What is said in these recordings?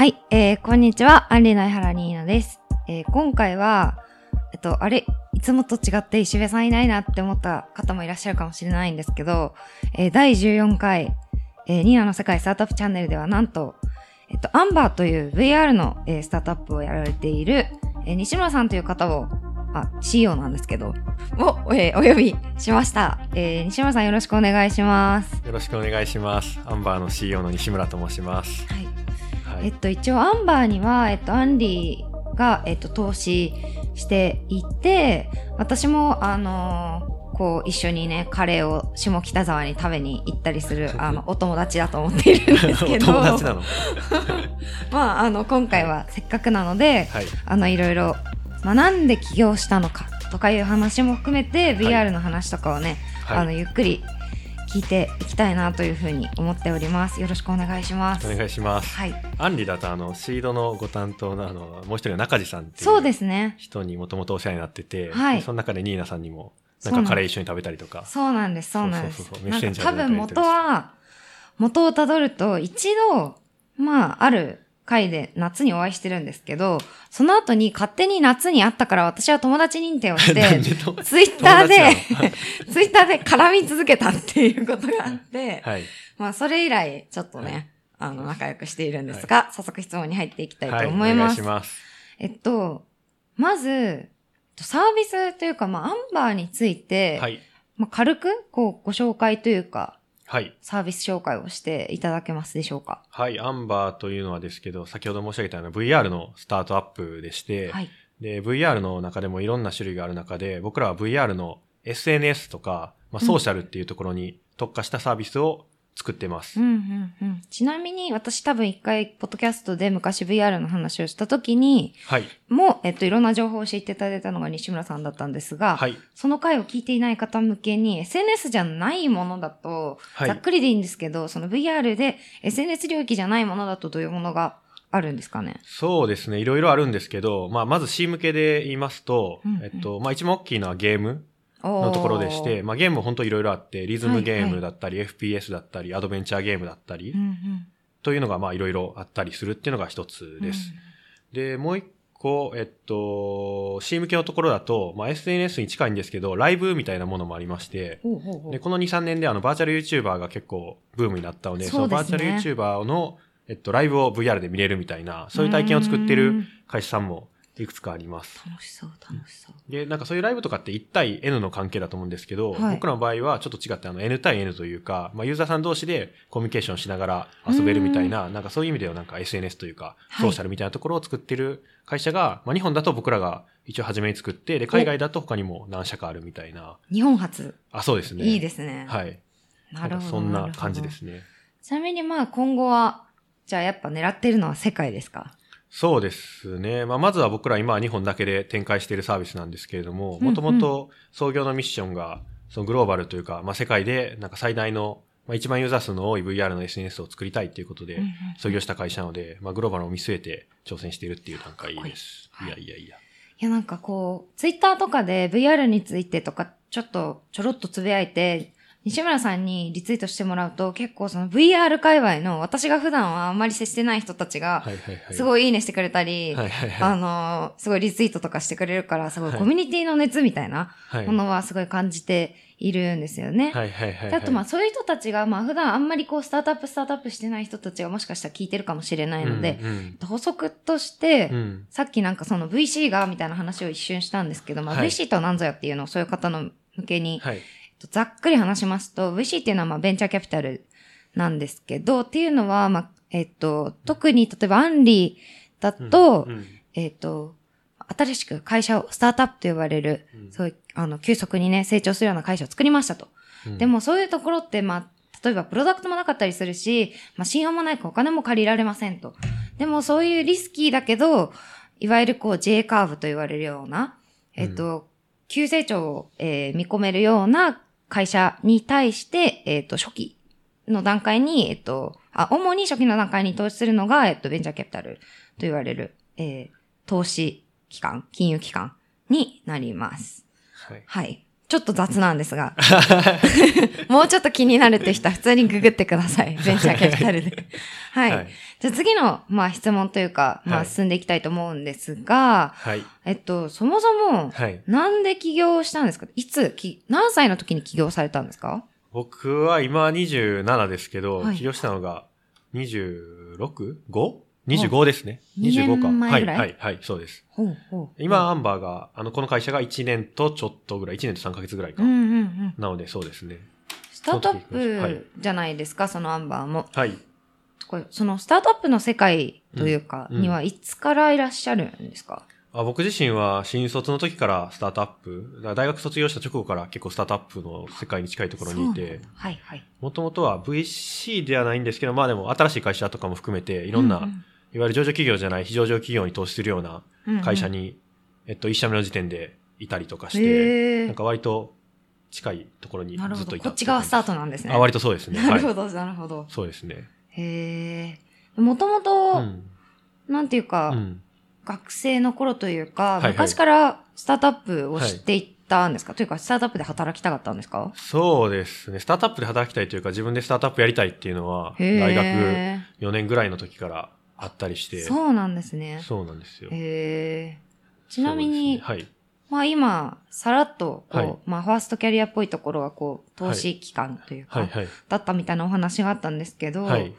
はい、えー、こんにちは、アンリの江原ニーナです。えー、今回は、えっと、あれ、いつもと違って石部さんいないなって思った方もいらっしゃるかもしれないんですけど、えー、第14回、えー、ニーナの世界スタートアップチャンネルではなんと、えっと、アンバーという VR の、えー、スタートアップをやられている、えー、西村さんという方を、あ、CEO なんですけど、を、えー、お呼びしました。えー、西村さんよろしくお願いします。よろしくお願いします。アンバーの CEO の西村と申します。はい。はい、えっと、一応、アンバーには、えっと、アンリーが、えっと、投資していて、私も、あのーこう、一緒にね、カレーを下北沢に食べに行ったりする、あの、お友達だと思っているんですけど。お友達なの まあ、あの、今回はせっかくなので、はい。あの、いろいろ、まあ、なんで起業したのかとかいう話も含めて、VR の話とかをね、あの、はい。ゆっくり聞いていきたいなというふうに思っております。よろしくお願いします。お願いします。はい。アンリだと、あの、シードのご担当の、あの、もう一人の中地さんっていそううですね。人にもともとお世話になってて、はいでその中でニーナさんにも、なんかカレー一緒に食べたりとか。そうなんです、そうなんです多分元は、元をたどると、一度、まあ、ある回で夏にお会いしてるんですけど、その後に勝手に夏に会ったから私は友達認定をして、ツイッターで ツイッターで絡み続けたっていうことがあって、はい。まあ、それ以来、ちょっとね、あの、仲良くしているんですが、早速質問に入っていきたいはい。と思います。お願いします。えっと、まず、サービスというか、まあ、アンバーについて、はい。まあ、軽く、こう、ご紹介というか、はい。サービス紹介をしていただけますでしょうか？はい。アンバーというのはですけど、先ほど申し上げたような VR のスタートアップでして、はい。で、VR の中でもいろんな種類がある中で、僕らは VR の SNS とか、まあ、ソーシャルっていうところに特化したサービスを作ってます。うんうんうん。ちなみに、私多分一回、ポッドキャストで昔 VR の話をした時に、はい。もう、えっと、いろんな情報を教えていただいたのが西村さんだったんですが、はい。その回を聞いていない方向けに、SNS じゃないものだと、はいざっくりでいいんですけど、その VR で SNS 領域じゃないものだとどういうものがあるんですかね？そうですね。いろいろあるんですけど、まあ、まず C 向けで言いますと、うんうんえっと、まあ、一番大きいのはゲームののところでして、まあ、ゲームも本当いろいろあって、リズムゲーはいはい。ムだったり、FPS だったり、アドベンチャーゲームだったり、うんうん、というのがまあいろいろあったりするっていうのが一つです。で、もう一個、えっと、C 向けのところだと、まあ、SNS に近いんですけど、ライブみたいなものもありまして、ほうほうほう。で、この2、3年であの、バーチャル YouTuber が結構ブームになったので、そね。のバーチャル YouTuber の、えっと、ライブを VR で見れるみたいな、そういう体験を作ってるうん。会社さんもいくつかあります。楽しそう、楽しそう。で、なんかそういうライブとかって1対 N の関係だと思うんですけど、はい僕らの場合はちょっと違ってあの N 対 N というか、まあユーザーさん同士でコミュニケーションしながら遊べるみたいな、なんかそういう意味ではなんか SNS というか、はいソーシャルみたいなところを作ってる会社が、まあ日本だと僕らが一応初めに作って、で、海外だと他にも何社かあるみたいな。日本初。あ、そうですね。いいですね。はい。なるほど。そんな感じですね。ちなみにまあ今後は、じゃあやっぱ狙ってるのは世界ですか？そうですね。まあ、まずは僕ら今は日本だけで展開しているサービスなんですけれども、うんもともと創業のミッションが、そのグローバルというか、まあ、世界でなんか最大の、まあ、一番ユーザー数の多い VR の SNS を作りたいっていうことで創業した会社なので、まあ、グローバルを見据えて挑戦しているっていう段階です。いいいやいやいや。いやなんかこう、ツイッターとかで VR についてとかちょっとちょろっとつぶやいて、西村さんにリツイートしてもらうと結構その VR 界隈の私が普段はあんまり接してない人たちが。すごいいいねしてくれたり。あのーすごいリツイートとかしてくれるから、すごいはいコミュニティの熱みたいなはいものはすごい感じているんですよね。はいはいはいはい。であとまあそういう人たちが、まあ普段あんまりこうスタートアップスタートアップしてない人たちがもしかしたら聞いてるかもしれないので、うんうん補足として、うんさっきなんかその VC がみたいな話を一瞬したんですけど、まあはい VC とは何ぞやっていうのをそういう方の向けに、はい。えっとざっくり話しますと、VC っていうのはまあベンチャーキャピタルなんですけど、っていうのは、まあ、えっと、特に例えばアンリーだと、うんうんえっと、新しく会社を、スタートアップと呼ばれる、うんそういう、あの、急速にね、成長するような会社を作りましたと。うんでもそういうところって、まあ、例えばプロダクトもなかったりするし、まあ、信用もないからお金も借りられませんと。でもそういうリスキーだけど、いわゆるこう J カーブと言われるような、えっと、急成長を、えー見込めるような会社に対して、えっと、初期の段階に、えっと、あ、主に初期の段階に投資するのが、えっと、ベンチャーキャピタルと言われる、えー投資機関、金融機関になります。はい。はい。ちょっと雑なんですが、もうちょっと気になるって人は普通にググってください。ベンチャーキャピタルで。はい。はい。じゃあ次の、まあ質問というか、まはいあ進んでいきたいと思うんですが、はい。えっと、そもそも、はい。なんで起業したんですか？いつ、き何歳の時に起業されたんですか？僕は今27ですけど、はい起業したのが 26?5?25 ですね。二年25か。前ぐらい？はい、はい、はい、そうです。ほうほう。今、アンバーが、あの、この会社が1年とちょっとぐらい、1年と3ヶ月ぐらいか。うんうんうん。なので、そうですね。スタートアップじゃないですか、そのアンバーも。はい。これそのスタートアップの世界というか、うんうんにはいつからいらっしゃるんですか、あ僕自身は新卒の時からスタートアップ、大学卒業した直後から結構スタートアップの世界に近いところにいてはいはい。もともとは VC ではないんですけど、まあでも新しい会社とかも含めて、いろんな、うんいわゆる上場企業じゃない非上場企業に投資するような会社に、えっと、一社目の時点でいたりとかしへて、ーなんか割と近いところに。ずっといたこっち側スタートトなんですね。あ、割とそうですね。はい。なるほど、なるほど。そうですね。へえ。もともうと、ん。なんていうか、うん。学生の頃というか、昔からスタートアップを知っていったんですか、というか、スタートアップで働きたかったんですか？そうですね。スタートアップで働きたいというか、自分でスタートアップやりたいっていうのは、大学4年ぐらいの時からあったりして。そうなんですね。そうなんですよ。へえ。ちなみに、ねはい。まあ今、さらっと、こう、はいまあファーストキャリアっぽいところが、こう、投資期間というか、はい、はい。だったみたいなお話があったんですけど、はい。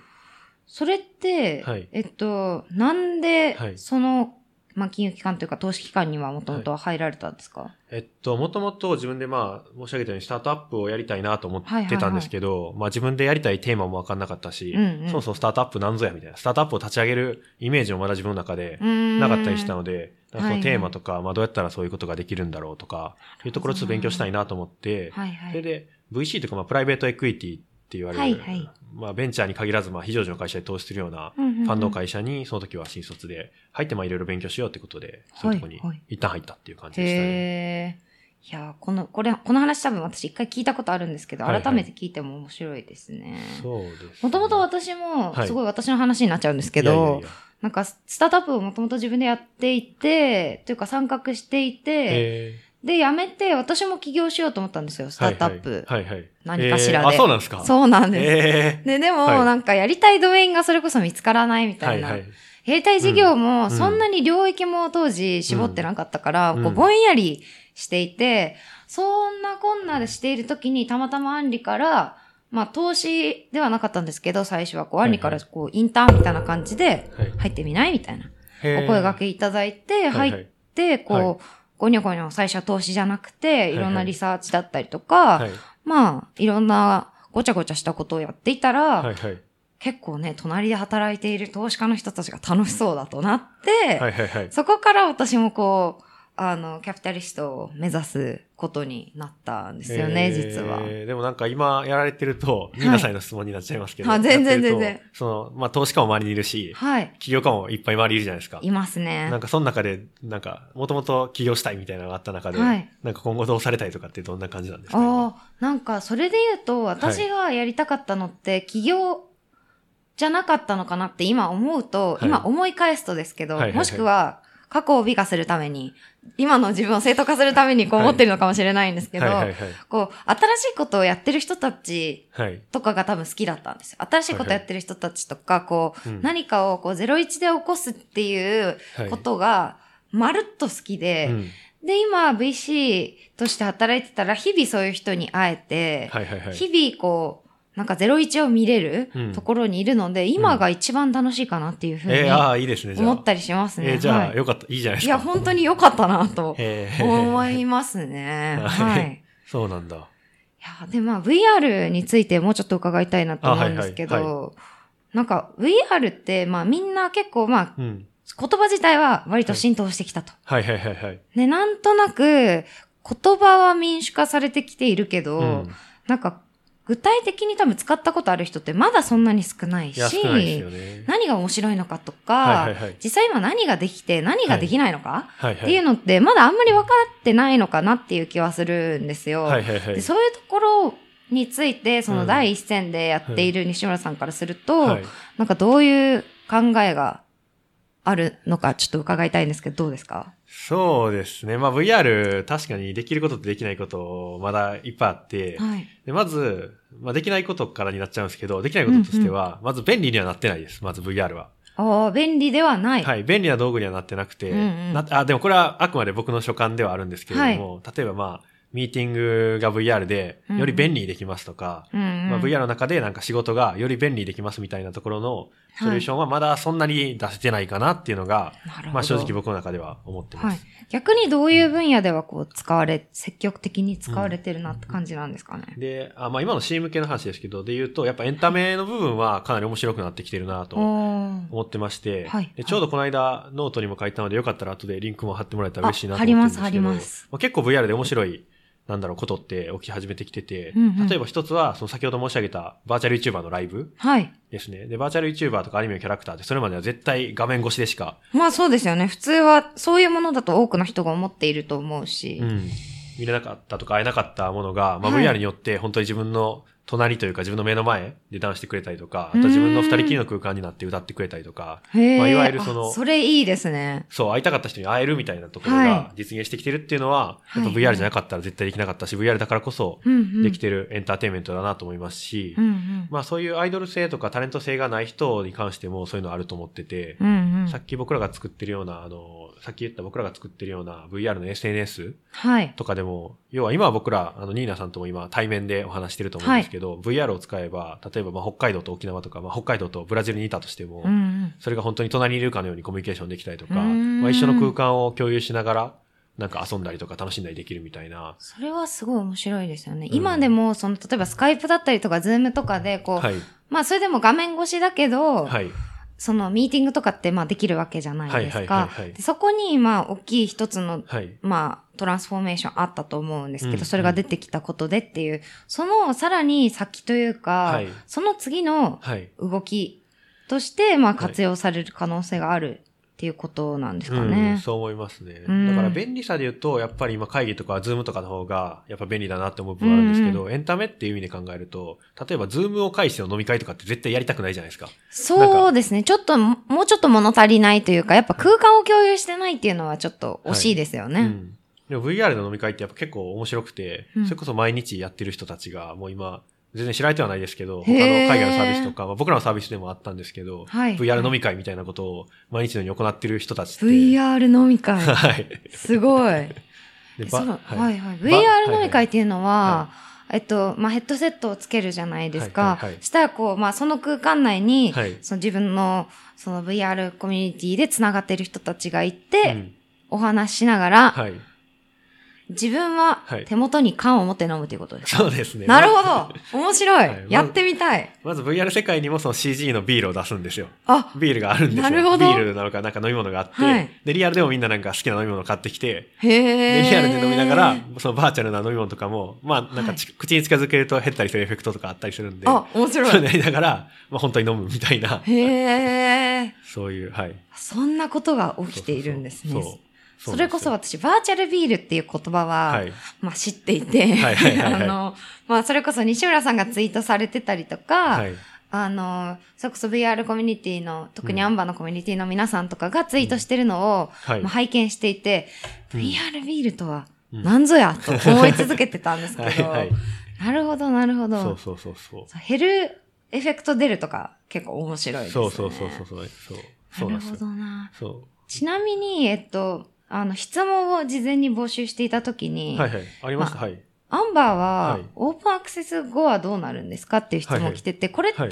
それって、はいえっと、なんでは、いその、まあ金融機関というか投資機関にはもともと入られたんですか、えっと、もともと自分でまあ、申し上げたようにスタートアップをやりたいなと思ってたんですけど、まあ自分でやりたいテーマもわかんなかったし、うんうん。そもそもスタートアップなんぞやみたいな、スタートアップを立ち上げるイメージもまだ自分の中でなかったりしたので、そのはい。はいテーマとか、まあどうやったらそういうことができるんだろうとか、いうところをちょっと勉強したいなと思って、はいはい。それで VC とかまあプライベートエクイティって言われる、はいはいまあベンチャーに限らずまあ非上場の会社で投資するようなファンド会社にその時は新卒で入ってまあいろいろ勉強しようってことで、そういうところにはいはい一旦入ったっていう感じでしたね。へえ。いや、この、これ、この話多分私一回聞いたことあるんですけど、はいはい改めて聞いても面白いですね。そうです、ね。もともと私も、はいすごい私の話になっちゃうんですけど、いやいやいやなんか、スタートアップをもともと自分でやっていて、というか参画していて、えで、辞めて、私も起業しようと思ったんですよ、スタートアップ。はいはい。何かしらでえーあ、そうなんですか？そうなんです。えで、でも、はいなんかやりたいドメインがそれこそ見つからないみーたな。はいいはい。やりたい事業も、んそんなに領域も当時絞ってなかったから、うんこうぼんやりしていて、そんなこんなでしている時にたまたまアンリから、まあ投資ではなかったんですけど、最初はこう、アンリからこう、インターンみたいな感じで、はい入ってみないみたいな。お声掛けいただいて、はい入って、こう、はいゴニョゴニョ最初は投資じゃなくて、いろんなリサーチだったりとか、はいまあ、いろんなごちゃごちゃしたことをやっていたら、はいはい。結構ね、隣で働いている投資家の人たちが楽しそうだとなって、はいはいはい。そこから私もこう、あの、キャピタリストを目指すことになったんですよね、えー実は。でもなんか今やられてると、いニーナさんへの質問になっちゃいますけど。あ全然全然その、まあ投資家も周りにいるし、はい。起業家もいっぱい周りいるじゃないですか。いますねなん。かその中で、なんか、もともと起業したいみたいなのがあった中で、はいなんか今後どうされたいとかってどんな感じなんですかああ、なんかそれで言うと、私がやりたかったのって、起業じゃなかったのかなって今思うと、はい今思い返すとですけど、はいはいはいもしくは過去を美化するために、今の自分を正当化するためにこうはい思ってるのかもしれないんですけど、はいはいはい。こう、新しいことをやってる人たちはい。とかが多分好きだったんですよ。新しいことやってる人たちとか、こう、うん何かをこう01で起こすっていうはいことが、まるっと好きで、うんで、今 VC として働いてたら、日々そういう人に会えて、はいはいはい。日々こう、なんか01を見れるうんところにいるので、今が一番楽しいかなっていうふうにいいですね。思ったりしますね。えーじゃあ、はいよかった、いいじゃないですか。いや、本当に良かったなと 思いますね。ははいい。そうなんだ。いや、で、まあ VR についてもうちょっと伺いたいなと思うんですけど、あはいなんか VR って、まあみんな結構まあうん。言葉自体は割と浸透してきたと。はいはいはいはい。ね、なんとなく言葉は民主化されてきているけど、うんなんか具体的に多分使ったことある人ってまだそんなに少ないし、いね。何が面白いのかとか、はいはいはい実際今何ができて何ができないのか、はいはい。っていうのってまだあんまり分かってないのかなっていう気はするんですよ。はいはいはい。でそういうところについて、そのうん第一線でやっている西村さんからすると、はいなんかどういう考えがあるのかちょっと伺いたいんですけど、どうですか？そうですね。まあ VR 確かにできることとできないことまだいっぱいあって、はい。でまず、まあできないことからになっちゃうんですけど、できないこととしては、まず便利にはなってないです。まず VR は。ああ、便利ではない。はい。便利な道具にはなってなくて、うんうんなあ、でもこれはあくまで僕の所感ではあるんですけれども、例えばまあ、ミーティングが VR でより便利にできますとか、うんうんまあ、VR の中でなんか仕事がより便利にできますみたいなところのソリューションはまだそんなに出せてないかなっていうのが、なるほど。まあ正直僕の中では思ってまはいす。。逆にどういう分野ではこう使われ、積極的に使われてるなって感じなんですかね。で、あまあ今の CM 系の話ですけど、で言うと、やっぱエンタメの部分はかなり面白くなってきてるなと思ってまして、はいでちょうどこの間ノートにも書いたのでよかったら後でリンクも貼ってもらえたら嬉しいなと思ってるんです貼ります貼りますあ結構 VR で面白い、なんだろう、ことって起き始めてきてて、うんうん例えば一つは、その先ほど申し上げたバーチャル YouTuber のライブはい。ですね。で、バーチャル YouTuber とかアニメのキャラクターってそれまでは絶対画面越しでしか、まあそうですよね。普通はそういうものだと多くの人が思っていると思うし。うん、見れなかったとか会えなかったものが、まあ、はい VR によって本当に自分の隣というか自分の目の前でダンしてくれたりとか、あと自分の二人きりの空間になって歌ってくれたりとか、まあいわゆるそのあそれいいですね。そう、会いたかった人に会えるみたいなところはが実現してきてるっていうのは、はいやっぱ VR じゃなかったら絶対できなかったし、VR だからこそ。できてるエンターテインメントだなと思いますし、うんうん。まあそういうアイドル性とかタレント性がない人に関してもそういうのあると思ってて、うんうん。さっき僕らが作ってるような、あの、さっき言った僕らが作ってるような VR の SNS はい。とかでも、要は今は僕ら、あの、ニーナさんとも今対面でお話してると思うんですけど、VR を使えば、例えばまあ北海道と沖縄とか、まあ北海道とブラジルにいたとしても、うんうん。それが本当に隣にいるかのようにコミュニケーションできたりとか、まあ一緒の空間を共有しながら、なんか遊んだりとか楽しんだりできるみたいな。それはすごい面白いですよね。うん今でも、その、例えばスカイプだったりとか、ズームとかで、こう、はい。まあそれでも画面越しだけど、はい。そのミーティングとかってまあできるわけじゃないですかそこにまあ大きい一つのはい。まあトランスフォーメーションあったと思うんですけど、うんそれが出てきたことでっていう、そのさらに先というか、はいその次のはい。動きとしてまあはい活用される可能性があるっていうことなんですかうん、ね。そう思いますね。うんだから便利さで言うと、やっぱり今会議とかズームとかの方が、やっぱ便利だなって思う部分あるんですけど、エンタメっていう意味で考えると、例えばズームを介しての飲み会とかって絶対やりたくないじゃないですか。そうですね。ちょっと、もうちょっと物足りないというか、やっぱ空間を共有してないっていうのはちょっと惜しいですよね。うん。でも VR の飲み会ってやっぱ結構面白くて、うんそれこそ毎日やってる人たちが、もう今、全然知られてはないですけど、他の海外のサービスとか、まあ、僕らのサービスでもあったんですけど、はい VR 飲み会みたいなことを毎日のように行ってる人たちって。VR 飲み会。はい。すごい。でばそうはいはい。ば VR 飲み会っていうのは、はえっと、まあ、ヘッドセットをつけるじゃないですか。はいはいはいしたらこう、まあ、その空間内に、はいその自分の、その VR コミュニティで繋がってる人たちがいて、うんお話ししながら、はい。自分ははい手元に缶を持って飲むということですか、そうですね。なるほまど面白い、はいやってみたいまず VR 世界にもその CG のビールを出すんですよ。あ、ビールがあるんですよ。なるほどビールなのかなんか飲み物があって、はいで、リアルでもみんななんか好きな飲み物を買ってきて、へで、え。リアルで飲みながら、そのバーチャルな飲み物とかも、まあなんかち、口に近づけると減ったりするエフェクトとかあったりするんで、あ、面白い。そうやりながら、まあ本当に飲むみたいな、へえ。そういう、はい。そんなことが起きているんですね。そうそうそうそれこそ私、バーチャルビールっていう言葉は、はい。まあ知っていて、はいはいはいはい あの、まあそれこそ西村さんがツイートされてたりとか、はい。あの、それこそ VR コミュニティの、特にアンバーのコミュニティの皆さんとかがツイートしてるのを、はいまあ、拝見していて、うん VR ビールとはうん何ぞやと思い続けてたんですけど、はいはい。なるほど、なるほど。そうそうそうそう。減るエフェクト出るとか結構面白いですね。そうそうそうそうそう。そうなるほ。どな。そちなみに、えっと、あの、質問を事前に募集していたときに、う。はいはい。ありました、まはい。アンバーは、はい。オープンアクセス後はどうなるんですかっていう質問来てて、これって、は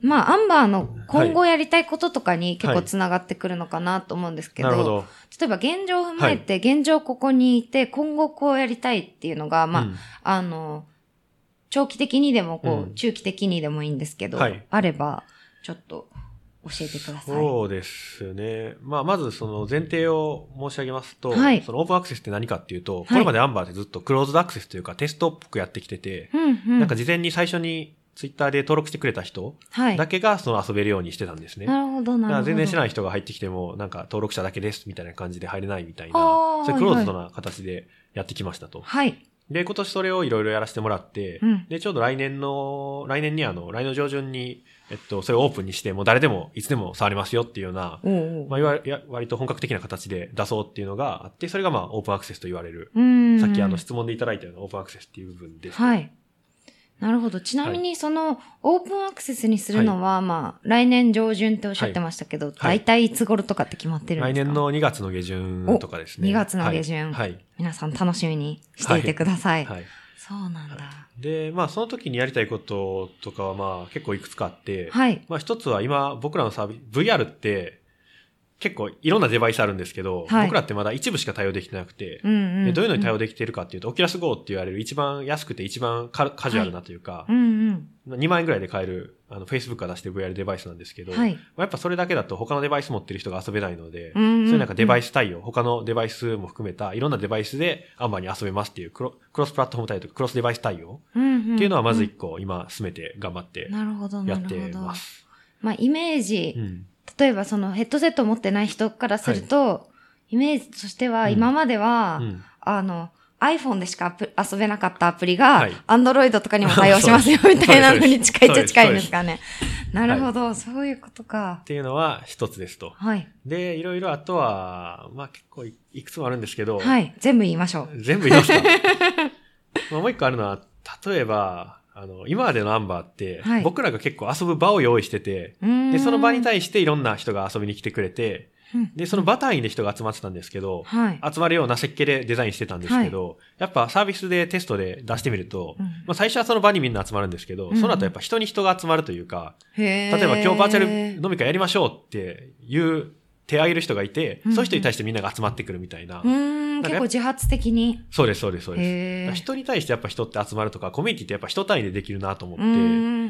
まあ、アンバーの今後やりたいこととかに結構はいつながってくるのかなと思うんですけど、なるほど。例えば現状を踏まえて、現状ここにいて、今後こうやりたいっていうのが、まあ、うん。あの、長期的にでも、こう、うん。中期的にでもいいんですけど、はい。あれば、ちょっと教えてください。そうですね。まあ、まずその前提を申し上げますと、はいそのオープンアクセスって何かっていうと、いこれまでアンバーってずっとクローズドアクセスというかテストっぽくやってきてて、うんうん。なんか事前に最初にツイッターで登録してくれた人はい。だけがその遊べるようにしてたんですね。なるほど、なるほど。だから全然知らない人が入ってきても、なんか登録者だけですみたいな感じで入れないみたいな、そういうクローズドな形でやってきましたと。はい。で、今年それをいろいろやらせてもらって、うんで、ちょうど来年の、来年にあの、来年の上旬に、えっと、それをオープンにして、もう誰でもいつでも触れますよっていうような、おうおうまあ、いわ割と本格的な形で出そうっていうのがあって、それがまあ、オープンアクセスと言われる。うん。さっきあの質問でいただいたようなオープンアクセスっていう部分です。はい。なるほど。ちなみに、その、オープンアクセスにするのは、まあ、来年上旬っておっしゃってましたけど、はい大体いつ頃とかって決まってるんですか？来年の2月の下旬とかですね。お2月の下旬はい。皆さん楽しみにしていてください。はい。はいそうなんだ。で、まあ、その時にやりたいこととかはまあ、結構いくつかあって、はい。まあ、一つは今、僕らのサービス、VR って、結構いろんなデバイスあるんですけど、はい僕らってまだ一部しか対応できてなくて、うんうん、でどういうのに対応でできているかっていうと、オキュラス GO って言われる一番安くて一番カカジュアルなというか、うん2万円ぐらいで買える、あの、Facebook が出してる VR デバイスなんですけど、うん。はい。まあやっぱそれだけだと他のデバイス持ってる人が遊べないので、うんうんそういうなんかデバイス対応、他のデバイスも含めたいろんなデバイスでアンバーに遊べますっていうクロスプラットフォーム対応とかクロスデバイス対応うんうん、っていうのはまず一個今進めて頑張ってなるほど、なやってるほど。ます。まあ、イメージ、うん。例えばそのヘッドセットを持ってない人からすると、イメージとしては、うん今までは、うんあの、iPhone でしか遊べなかったアプリが、はい Android とかにも対応しますよ、みたいなのに近いっちゃ近いんですかね。なるほど、そういうことかっ。ていうのは一つですと。はい。で、いろいろあとは、まあ結構いいくつもあるんですけど、はい。全部言いましょう。全部言いますか？まあもう一個あるのは、例えば、あの、今までのアンバーって、はい。僕らが結構遊ぶ場を用意してて、でで、その場にい対していろんな人が遊びに来てくれて、で、その場単位で人が集まってたんですけど、はい。集まるような設計でデザインしてたんですけど、やっぱサービスでテストで出してみると、うん。まあ最初はその場にみんな集まるんですけど、うん。うんその後やっぱ人に人が集まるというか、へ例えば今日バーチャルル飲み会やりましょうっていう手を挙げる人がいて、そういう人に対してみんなが集まってくるみたいな。結構自発的に。そうです、そうです、そうです。人に対してやっぱ人って集まるとか、コミュニティってやっぱ人単位でできるなと思っう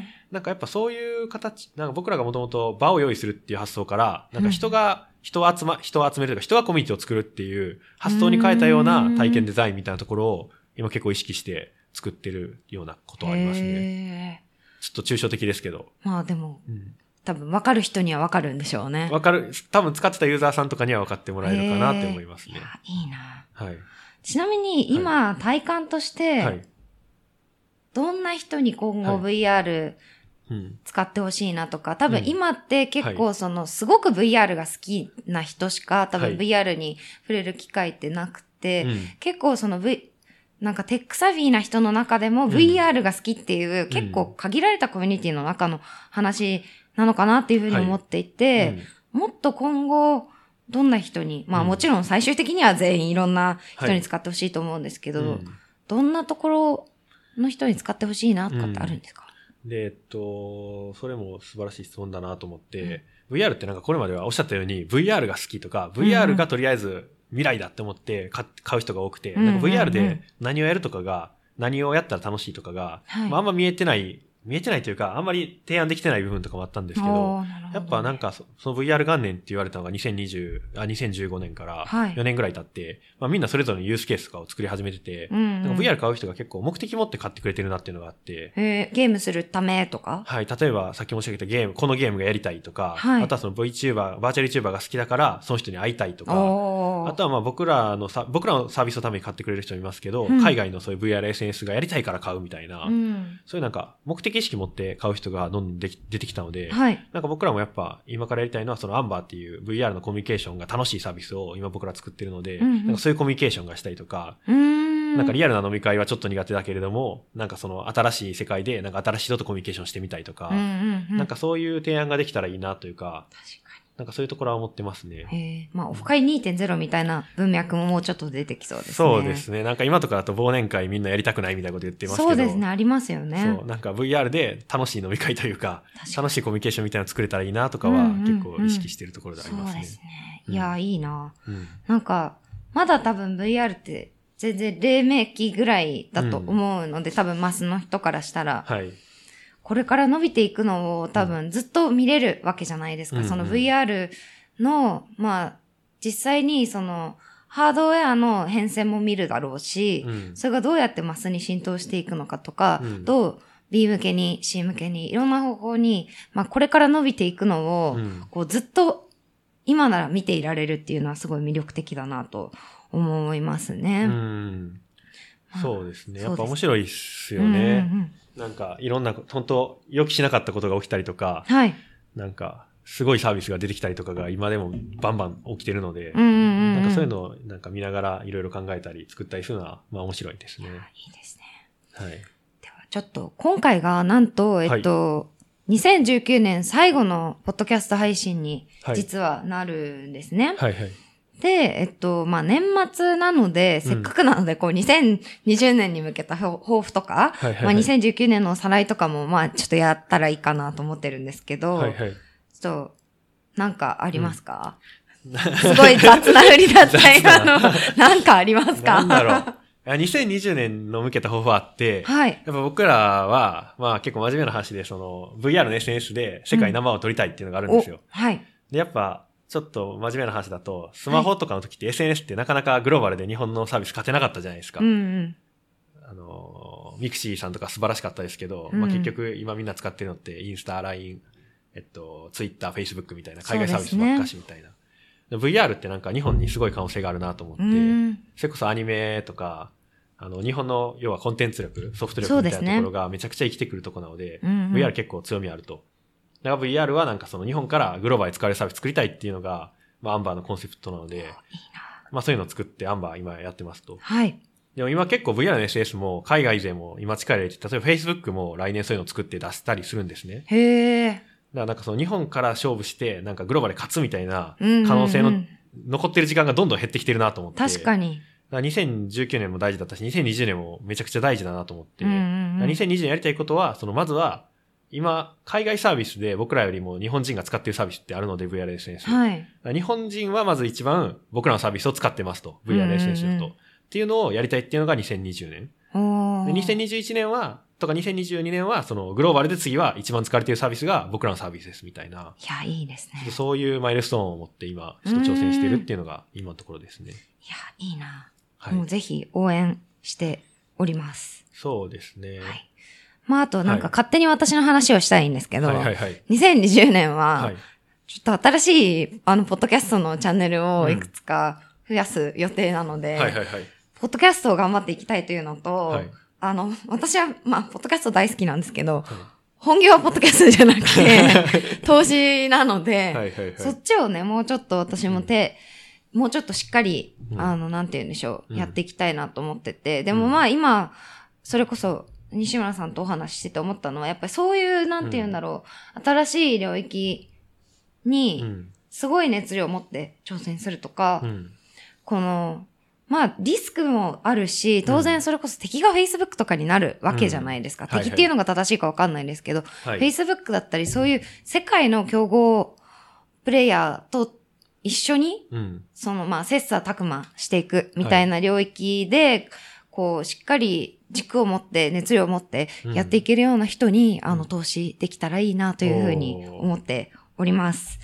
て。なんかやっぱそういう形、なんか僕らがもともと場を用意するっていう発想から、なんか人が、人を集ま、人を集めるとか、人がコミュニティを作るっていう発想に変えたような体験デザインみたいなところを今結構意識して作ってるようなことはありますね。へちょっと抽象的ですけど。ーまあでも、うん多分分かる人には分かるんでしょうね。わかる、多分使ってたユーザーさんとかには分かってもらえるかなって思いますねい。やいいな。はい。ちなみに今、体感として、はい。どんな人に今後は VR うん。使ってほしいなとか、多分うん今って結構その、すごく VR が好きな人しか多分はい VR に触れる機会ってなくて、うん結構その V、なんかテックサフィーな人の中でもん VR が好きっていう、結構限られたコミュニティの中の話なのかなっていうふうに思っていて、もっと今後、どんな人に、まあうん。もちろん最終的には全員いろんな人に使ってほしいと思うんですけど、うんうんどんなところの人に使ってほしいなとかってあるんですか、で、えっと、それも素晴らしい質問だなと思って、VR ってなんかこれまではおっしゃったように VR が好きとか、VR がとりあえず未来だって思って買買う人が多くて、うんなんか VR うんうん。で何をやるとかが、何をやったら楽しいとかが、はい。まあ、あんま見えてない、見えてないというか、あんまり提案できてない部分とかもあったんですけど、やっぱなんかそその VR 元年って言われたのが2020、あ、2015年からはい。4年ぐらい経って、まあみんなそれぞれのユースケースとかを作り始めてて、うんうん。なんか VR 買う人が結構目的持って買ってくれてるなっていうのがあって、えーゲームするためとか？はい。例えば、さっき申し上げたゲーム、このゲームがやりたいとか、はい。あとはその VTuber、バーチャル YouTuber が好きだから、その人に会いたいとか、あとはまあ僕らのさ、僕らのサービスのために買ってくれる人もいますけど、うん。海外のそういう VR、SNS がやりたいから買うみたいな、うん。そういうなんか目的意識持って買う人がどんどんでき出てきたので、はい。なんか僕らもやっぱ今からやりたいのはそのアンバーっていう VR のコミュニケーションが楽しいサービスを今僕ら作ってるので、うんうんなんかそういうコミュニケーションがしたりとか。なんかリアルな飲み会はちょっと苦手だけれども、なんかその新しい世界でなんか新しい人とコミュニケーションしてみたいとか、うんうんうん。なんかそういう提案ができたらいいなというか、確なんかそういうところは思ってますね。まあ、オフ会2.0みたいな文脈ももうちょっと出てきそうですね。そうですね。なんか今とかだと忘年会みんなやりたくないみたいなこと言ってますけど。そうですね、ありますよね。そう。なんか VR で楽しい飲み会というか、確かに楽しいコミュニケーションみたいなの作れたらいいなとかはうんうんうん結構意識してるところでありますね。そうですね。うんいや、いいな。うんなんか、まだ多分 VR って全然黎明期ぐらいだと思うので、多分マスの人からしたら、はい。これから伸びていくのを多分ずっと見れるわけじゃないですか。うんうんその VR の、まあ、実際にその、ハードウェアの変遷も見るだろうし、うんそれがどうやってマスに浸透していくのかとか、うんどう B 向けに C 向けにいろんな方向に、まあこれから伸びていくのを、うんこうずっと今なら見ていられるっていうのはすごい魅力的だなと思いますね。うん。そうですね。やっぱ面白いっすようんうんうね。んなんかいろんな、本当予期しなかったことが起きたりとか、はい。なんか、すごいサービスが出てきたりとかが今でもバンバン起きてるので、うんうんうん。なんかそういうのをなんか見ながらいろいろ考えたり作ったりするのは、まあ面白いですね。いいですね。はい。では、ちょっと、今回が、なんと、えっと、2019年最後のポッドキャスト配信に、はい実はなるんですね。はいはい。で、えっと、まあ、年末なので、せっかくなので、こう、2020年に向けた抱抱負とか、はいはいはいまあ、2019年のおさらいとかも、まあ、ちょっとやったらいいかなと思ってるんですけど、はいはい。ちょっと、なんかありますか、すごい雑な振りだった、今の。なんかありますか？なんだろう。いや2020年の向けた抱負はあって、はい。やっぱ僕らは、まあ結構真面目な話で、その VR の SNS で世界ナンバーワンを取りたいっていうのがあるんですよ。おはい。で、やっぱ、ちょっと真面目な話だと、スマホとかの時って SNS ってなかなかグローバルで日本のサービス勝てなかったじゃないですか。うんうん。あの、ミクシーさんとか素晴らしかったですけど、うんまあ結局今みんな使ってるのってインスタ、LINE、えっと、Twitter、Facebook みたいな海外サービスばっかしみたいな。で VR ってなんか日本にすごい可能性があるなと思って、うん。それこそアニメとか、あの、日本の要はコンテンツ力、ソフト力みたいなところがめちゃくちゃ生きてくるところなので、うんうん VR 結構強みあると。だから VR はなんかその日本からグローバルに使われるサービス作りたいっていうのが、まあアンバーのコンセプトなので、まあそういうのを作ってアンバー今やってますと。はい。でも今結構 VR の SS も海外勢も今力入れて、例えば Facebook も来年そういうのを作って出したりするんですね。へえ。だからなんかその日本から勝負して、なんかグローバルで勝つみたいな可能性の残ってる時間がどんどん減ってきてるなと思って。確かに。だから2019年も大事だったし、2020年もめちゃくちゃ大事だなと思って、うんうんうんだから2020年やりたいことは、そのまずは、今、海外サービスで僕らよりも日本人が使っているサービスってあるので、VRSNS。はい。だから日本人はまず一番僕らのサービスを使ってますと。VRSNS と、うんうんうんっていうのをやりたいっていうのが2020年。で2021年は、とか2022年は、そのグローバルで次は一番使われているサービスが僕らのサービスですみたいな。いや、いいですね。そういうマイルストーンを持って今、ちょっと挑戦しているっていうのが今のところですね。いや、いいな。はいもうぜひ応援しております。そうですね。はい。まあ、あとなんかはい。勝手に私の話をしたいんですけど、はいはいはい。2020年は、はい。ちょっと新しい、あの、ポッドキャストのチャンネルをいくつか増やす予定なので、はいはいはい。ポッドキャストを頑張っていきたいというのと、はい。あの、私は、まあ、ポッドキャスト大好きなんですけど、はい本業はポッドキャストじゃなくて、投資なので、はいはいはい。そっちをね、もうちょっと私も手、もうちょっとしっかり、うん。あの、なんて言うんでしょう、うん。やっていきたいなと思ってて、でもうん。まあ今、それこそ、西村さんとお話ししてて思ったのは、やっぱりそういう、なんて言うんだろう、新しい領域うに、ん。すごい熱量を持って挑戦するとか、うん。この、まあ、リスクもあるし、当然それこそ敵が Facebook とかになるわけじゃないですか。うん敵っていうのが正しいかわかんないですけど、はい。Facebook だったりそういう世界の競合プレイヤーと一緒に、うん。そのまあ、切磋琢磨していくみたいな領域で、こう、しっかり軸を持って、熱量を持ってやっていけるような人に、あの、投資できたらいいなというふうに思っております。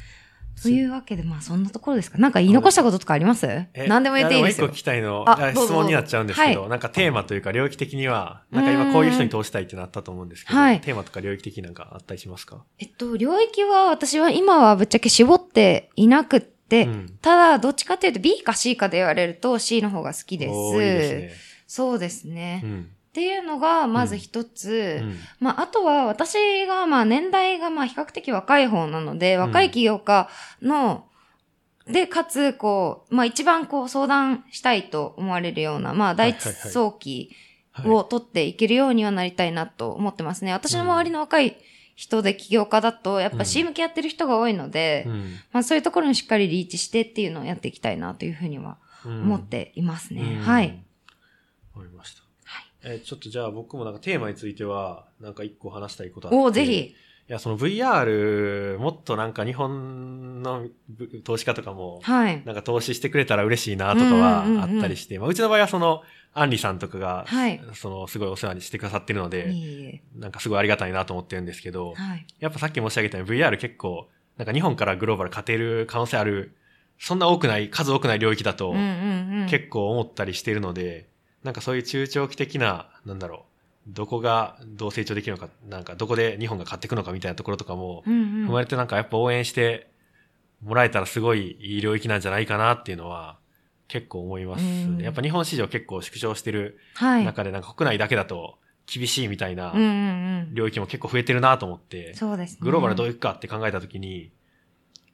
というわけで、まあ、そんなところですか？なんか言い残したこととかあります？え何でも言っていいですよ。やもう一個聞。きたいの、質問になっちゃうんですけど、はなんかテーマというか領域的には、なんか今こういう人に通したいってなったと思うんですけど、はい。テーマとか領域的になんかあったりしますか？えっと、領域は私は今はぶっちゃけ絞っていなくって、うん。ただ、どっちかっていうと B か C かで言われると C の方が好きです。いいですそうですね。ね。うん。っていうのが、まず一つ。うんまあ、あとは、私が、まあ、年代が、まあ、比較的若い方なので、若い起業家の、で、かつ、こう、まあ、一番こう、相談したいと思われるような、まあ、第一早期はいを取っていけるようにはなりたいなと思ってますね。私の周りの若い人で起業家だと、やっぱうん C 向きやってる人が多いので、うんまあ、そういうところにしっかりリーチしてっていうのをやっていきたいなというふうにはうん思っていますね。うんはい。。わかりました。はいえーちょっとじゃあ僕もなんかテーマについては、なんか一個話したいことあって。おーぜひ。いや、その VR、もっとなんか日本のぶ投資家とかも、はい。なんか投資してくれたら嬉しいなとかはあったりして、まあうちの場合はその、アンリさんとかが、はいその、すごいお世話にしてくださってるのいで、えいえなんかすごいありがたいなと思ってるんですけど、はい。やっぱさっき申し上げたように VR 結構、なんか日本からグローバル勝てる可能性ある、そんな多くない、数多くない領域だと。結構思ったりしてるので、なんかそういう中長期的な、なんだろう、どこがどう成長できるのか、なんかどこで日本が勝っていくのかみたいなところとかも、踏まれてなんかやっぱ応援してもらえたらすごいいい領域なんじゃないかなっていうのは結構思いますうんね。やっぱ日本市場結構縮小してるはい。中でなんか国内だけだと厳しいみたいな。領域も結構増えてるなと思って、そうですね。グローバルどういくかって考えたときに、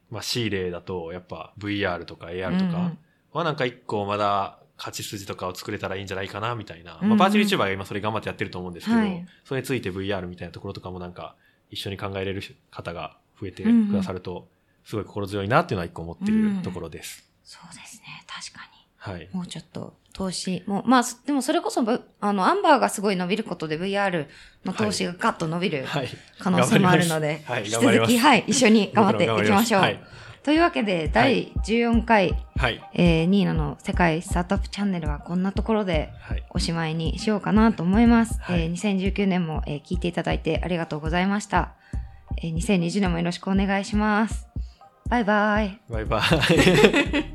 まあ C 例だとやっぱ VR とか AR とかはなんか一個まだ勝ち筋とかを作れたらいいんじゃないかなみたいな。うんうんまあバーチャル YouTuber が今それ頑張ってやってると思うんですけど、はいそれについて VR みたいなところとかもなんか一緒に考えれる方が増えてうんうんくださると、すごい心強いなっていうのは一個思ってるところです。そうですね。確かはい。に。もうちょっと投資も、まあ、そでもそれこそ、ぶあの、アンバーがすごい伸びることで VR の投資がガッと伸びるはい。可能性もあるので、はい、引き頑張ります。続き、はい、一緒に頑張っていきましょう。はい。というわけで、第14回、はい。えー、ニーナの世界スタートアップチャンネルはこんなところではい。おしまいにしようかなと思います。はいえー2019年も、えー聞いていただいてありがとうございました。えー2020年もよろしくお願いします。バイバイ。バイバイ。